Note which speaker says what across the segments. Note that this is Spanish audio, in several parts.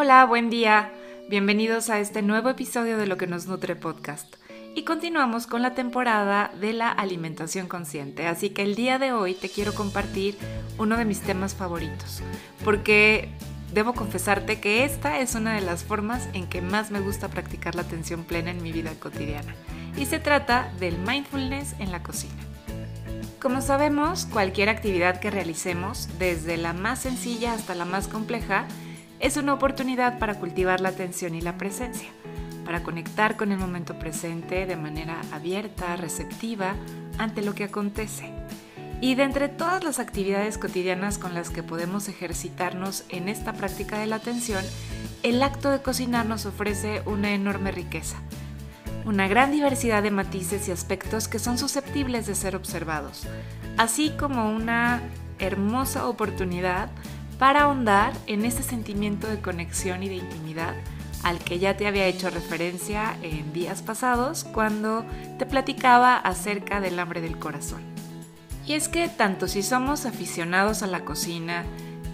Speaker 1: Hola, buen día. Bienvenidos a este nuevo episodio de Lo que nos nutre podcast. Y continuamos con la temporada de la alimentación consciente. Así que el día de hoy te quiero compartir uno de mis temas favoritos. Porque debo confesarte que esta es una de las formas en que más me gusta practicar la atención plena en mi vida cotidiana. Y se trata del mindfulness en la cocina. Como sabemos, cualquier actividad que realicemos, desde la más sencilla hasta la más compleja, es una oportunidad para cultivar la atención y la presencia, para conectar con el momento presente de manera abierta, receptiva ante lo que acontece. Y de entre todas las actividades cotidianas con las que podemos ejercitarnos en esta práctica de la atención, el acto de cocinar nos ofrece una enorme riqueza, una gran diversidad de matices y aspectos que son susceptibles de ser observados, así como una hermosa oportunidad para ahondar en ese sentimiento de conexión y de intimidad al que ya te había hecho referencia en días pasados cuando te platicaba acerca del hambre del corazón. Y es que tanto si somos aficionados a la cocina,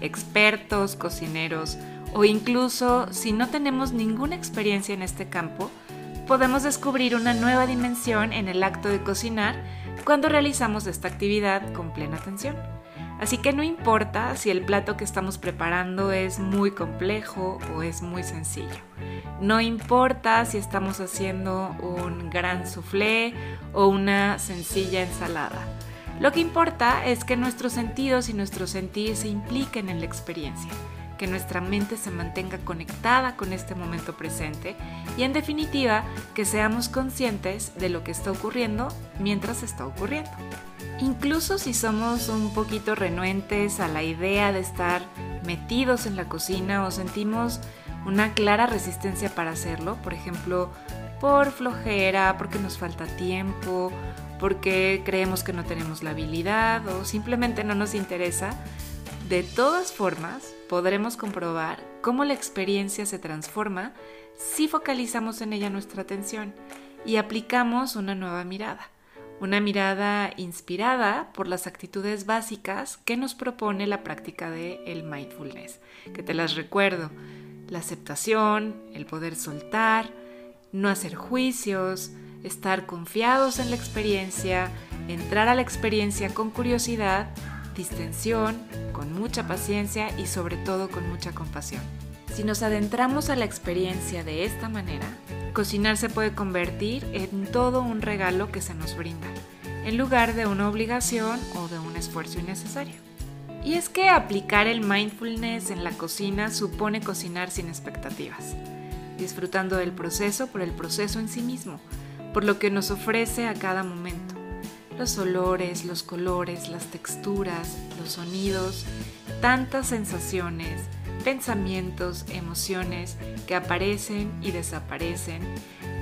Speaker 1: expertos, cocineros, o incluso si no tenemos ninguna experiencia en este campo, podemos descubrir una nueva dimensión en el acto de cocinar cuando realizamos esta actividad con plena atención. Así que no importa si el plato que estamos preparando es muy complejo o es muy sencillo. No importa si estamos haciendo un gran soufflé o una sencilla ensalada. Lo que importa es que nuestros sentidos y nuestro sentir se impliquen en la experiencia, que nuestra mente se mantenga conectada con este momento presente y en definitiva que seamos conscientes de lo que está ocurriendo mientras está ocurriendo. Incluso si somos un poquito renuentes a la idea de estar metidos en la cocina o sentimos una clara resistencia para hacerlo, por ejemplo, por flojera, porque nos falta tiempo, porque creemos que no tenemos la habilidad o simplemente no nos interesa, de todas formas podremos comprobar cómo la experiencia se transforma si focalizamos en ella nuestra atención y aplicamos una nueva mirada una mirada inspirada por las actitudes básicas que nos propone la práctica de el mindfulness, que te las recuerdo, la aceptación, el poder soltar, no hacer juicios, estar confiados en la experiencia, entrar a la experiencia con curiosidad, distensión, con mucha paciencia y sobre todo con mucha compasión. Si nos adentramos a la experiencia de esta manera, cocinar se puede convertir en todo un regalo que se nos brinda, en lugar de una obligación o de un esfuerzo innecesario. Y es que aplicar el mindfulness en la cocina supone cocinar sin expectativas, disfrutando del proceso por el proceso en sí mismo, por lo que nos ofrece a cada momento. Los olores, los colores, las texturas, los sonidos, tantas sensaciones, pensamientos, emociones que aparecen y desaparecen,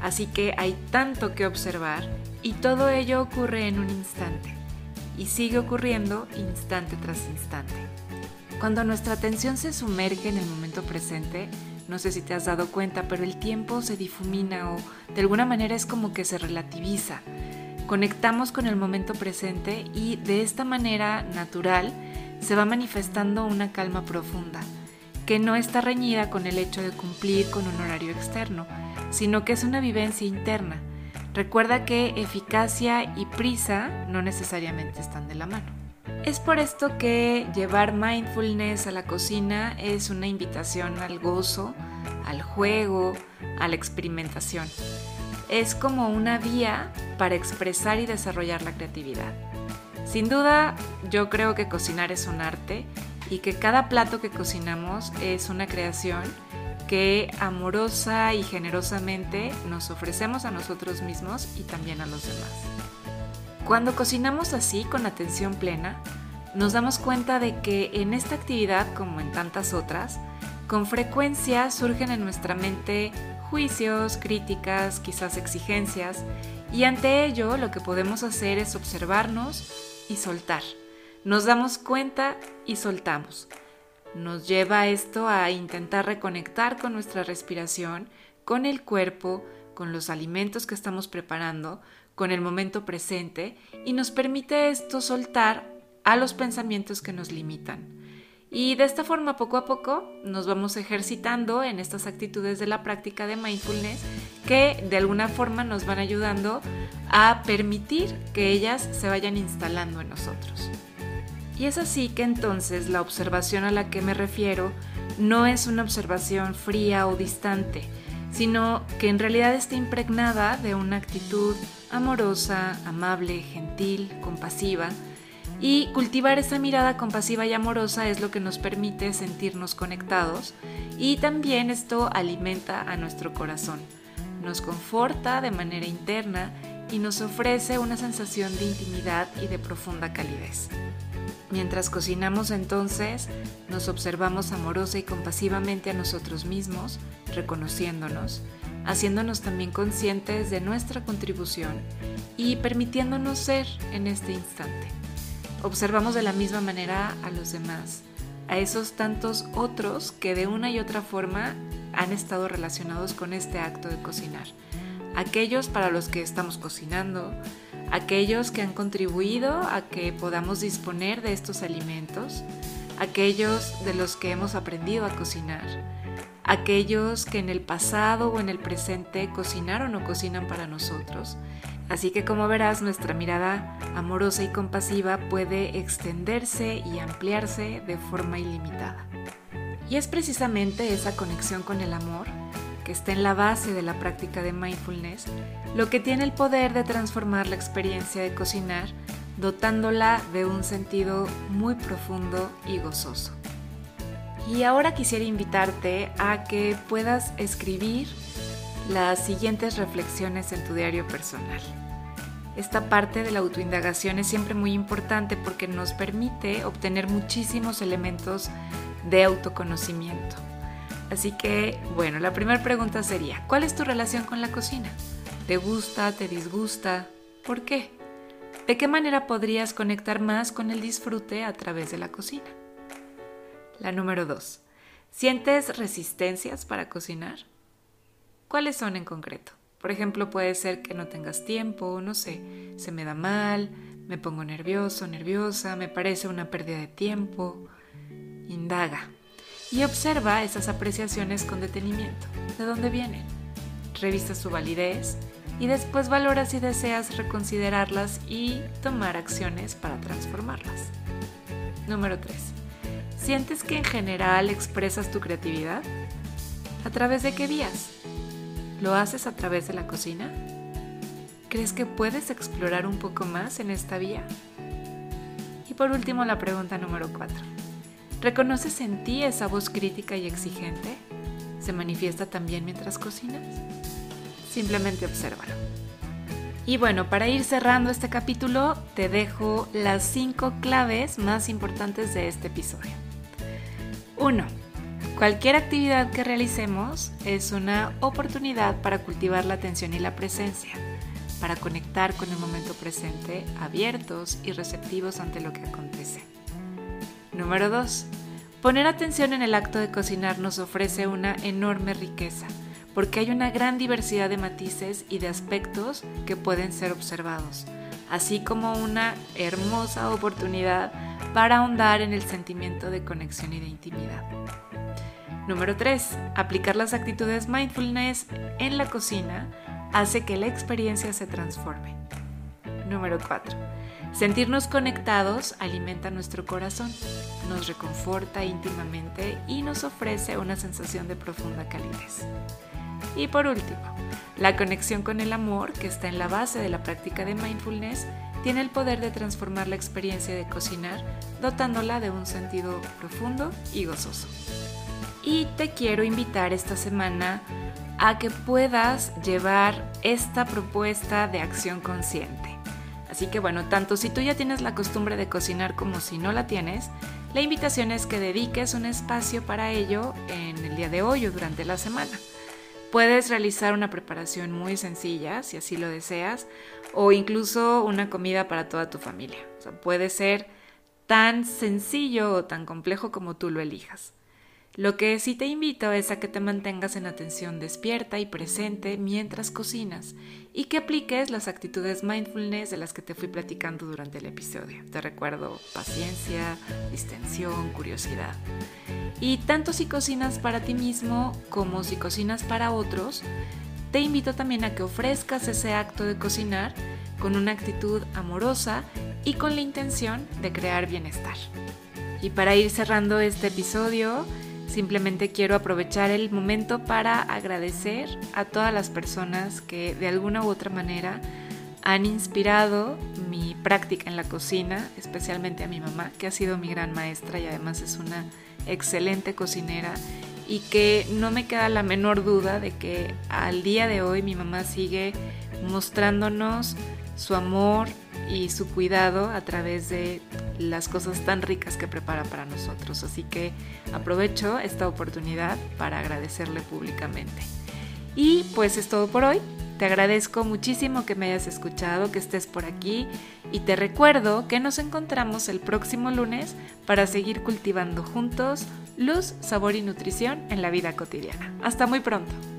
Speaker 1: así que hay tanto que observar y todo ello ocurre en un instante y sigue ocurriendo instante tras instante. Cuando nuestra atención se sumerge en el momento presente, no sé si te has dado cuenta, pero el tiempo se difumina o de alguna manera es como que se relativiza. Conectamos con el momento presente y de esta manera natural se va manifestando una calma profunda que no está reñida con el hecho de cumplir con un horario externo, sino que es una vivencia interna. Recuerda que eficacia y prisa no necesariamente están de la mano. Es por esto que llevar mindfulness a la cocina es una invitación al gozo, al juego, a la experimentación. Es como una vía para expresar y desarrollar la creatividad. Sin duda, yo creo que cocinar es un arte y que cada plato que cocinamos es una creación que amorosa y generosamente nos ofrecemos a nosotros mismos y también a los demás. Cuando cocinamos así, con atención plena, nos damos cuenta de que en esta actividad, como en tantas otras, con frecuencia surgen en nuestra mente juicios, críticas, quizás exigencias, y ante ello lo que podemos hacer es observarnos y soltar nos damos cuenta y soltamos. Nos lleva esto a intentar reconectar con nuestra respiración, con el cuerpo, con los alimentos que estamos preparando, con el momento presente y nos permite esto soltar a los pensamientos que nos limitan. Y de esta forma, poco a poco, nos vamos ejercitando en estas actitudes de la práctica de mindfulness que de alguna forma nos van ayudando a permitir que ellas se vayan instalando en nosotros. Y es así que entonces la observación a la que me refiero no es una observación fría o distante, sino que en realidad está impregnada de una actitud amorosa, amable, gentil, compasiva, y cultivar esa mirada compasiva y amorosa es lo que nos permite sentirnos conectados y también esto alimenta a nuestro corazón, nos conforta de manera interna y nos ofrece una sensación de intimidad y de profunda calidez. Mientras cocinamos entonces, nos observamos amorosa y compasivamente a nosotros mismos, reconociéndonos, haciéndonos también conscientes de nuestra contribución y permitiéndonos ser en este instante. Observamos de la misma manera a los demás, a esos tantos otros que de una y otra forma han estado relacionados con este acto de cocinar. Aquellos para los que estamos cocinando, aquellos que han contribuido a que podamos disponer de estos alimentos, aquellos de los que hemos aprendido a cocinar, aquellos que en el pasado o en el presente cocinaron o cocinan para nosotros. Así que como verás, nuestra mirada amorosa y compasiva puede extenderse y ampliarse de forma ilimitada. Y es precisamente esa conexión con el amor que está en la base de la práctica de mindfulness, lo que tiene el poder de transformar la experiencia de cocinar, dotándola de un sentido muy profundo y gozoso. Y ahora quisiera invitarte a que puedas escribir las siguientes reflexiones en tu diario personal. Esta parte de la autoindagación es siempre muy importante porque nos permite obtener muchísimos elementos de autoconocimiento. Así que, bueno, la primera pregunta sería, ¿cuál es tu relación con la cocina? ¿Te gusta? ¿Te disgusta? ¿Por qué? ¿De qué manera podrías conectar más con el disfrute a través de la cocina? La número 2. ¿Sientes resistencias para cocinar? ¿Cuáles son en concreto? Por ejemplo, puede ser que no tengas tiempo, no sé, se me da mal, me pongo nervioso, nerviosa, me parece una pérdida de tiempo. Indaga, y observa esas apreciaciones con detenimiento. ¿De dónde vienen? Revisa su validez y después valora si deseas reconsiderarlas y tomar acciones para transformarlas. Número 3. ¿Sientes que en general expresas tu creatividad? ¿A través de qué vías? ¿Lo haces a través de la cocina? ¿Crees que puedes explorar un poco más en esta vía? Y por último la pregunta número 4. ¿Reconoces en ti esa voz crítica y exigente? ¿Se manifiesta también mientras cocinas? Simplemente obsérvalo. Y bueno, para ir cerrando este capítulo, te dejo las cinco claves más importantes de este episodio. 1. Cualquier actividad que realicemos es una oportunidad para cultivar la atención y la presencia, para conectar con el momento presente, abiertos y receptivos ante lo que acontece. Número 2. Poner atención en el acto de cocinar nos ofrece una enorme riqueza, porque hay una gran diversidad de matices y de aspectos que pueden ser observados, así como una hermosa oportunidad para ahondar en el sentimiento de conexión y de intimidad. Número 3. Aplicar las actitudes mindfulness en la cocina hace que la experiencia se transforme. Número 4. Sentirnos conectados alimenta nuestro corazón, nos reconforta íntimamente y nos ofrece una sensación de profunda calidez. Y por último, la conexión con el amor, que está en la base de la práctica de mindfulness, tiene el poder de transformar la experiencia de cocinar, dotándola de un sentido profundo y gozoso. Y te quiero invitar esta semana a que puedas llevar esta propuesta de acción consciente. Así que bueno, tanto si tú ya tienes la costumbre de cocinar como si no la tienes, la invitación es que dediques un espacio para ello en el día de hoy o durante la semana. Puedes realizar una preparación muy sencilla, si así lo deseas, o incluso una comida para toda tu familia. puede ser tan sencillo o tan complejo como tú lo elijas. Lo que sí te invito es a que te mantengas en atención despierta y presente mientras cocinas y que apliques las actitudes mindfulness de las que te fui platicando durante el episodio. Te recuerdo paciencia, distensión, curiosidad. Y tanto si cocinas para ti mismo como si cocinas para otros, te invito también a que ofrezcas ese acto de cocinar con una actitud amorosa y con la intención de crear bienestar. Y para ir cerrando este episodio, Simplemente quiero aprovechar el momento para agradecer a todas las personas que de alguna u otra manera han inspirado mi práctica en la cocina, especialmente a mi mamá, que ha sido mi gran maestra y además es una excelente cocinera. Y que no me queda la menor duda de que al día de hoy mi mamá sigue mostrándonos su amor y su cuidado a través de las cosas tan ricas que prepara para nosotros. Así que aprovecho esta oportunidad para agradecerle públicamente. Y pues es todo por hoy. Te agradezco muchísimo que me hayas escuchado, que estés por aquí y te recuerdo que nos encontramos el próximo lunes para seguir cultivando juntos luz, sabor y nutrición en la vida cotidiana. Hasta muy pronto.